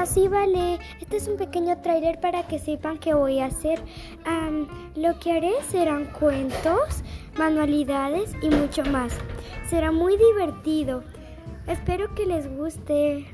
Ah, sí, vale. Este es un pequeño trailer para que sepan que voy a hacer. lo que haré serán cuentos, manualidades y mucho más. Será muy divertido. Espero que les guste.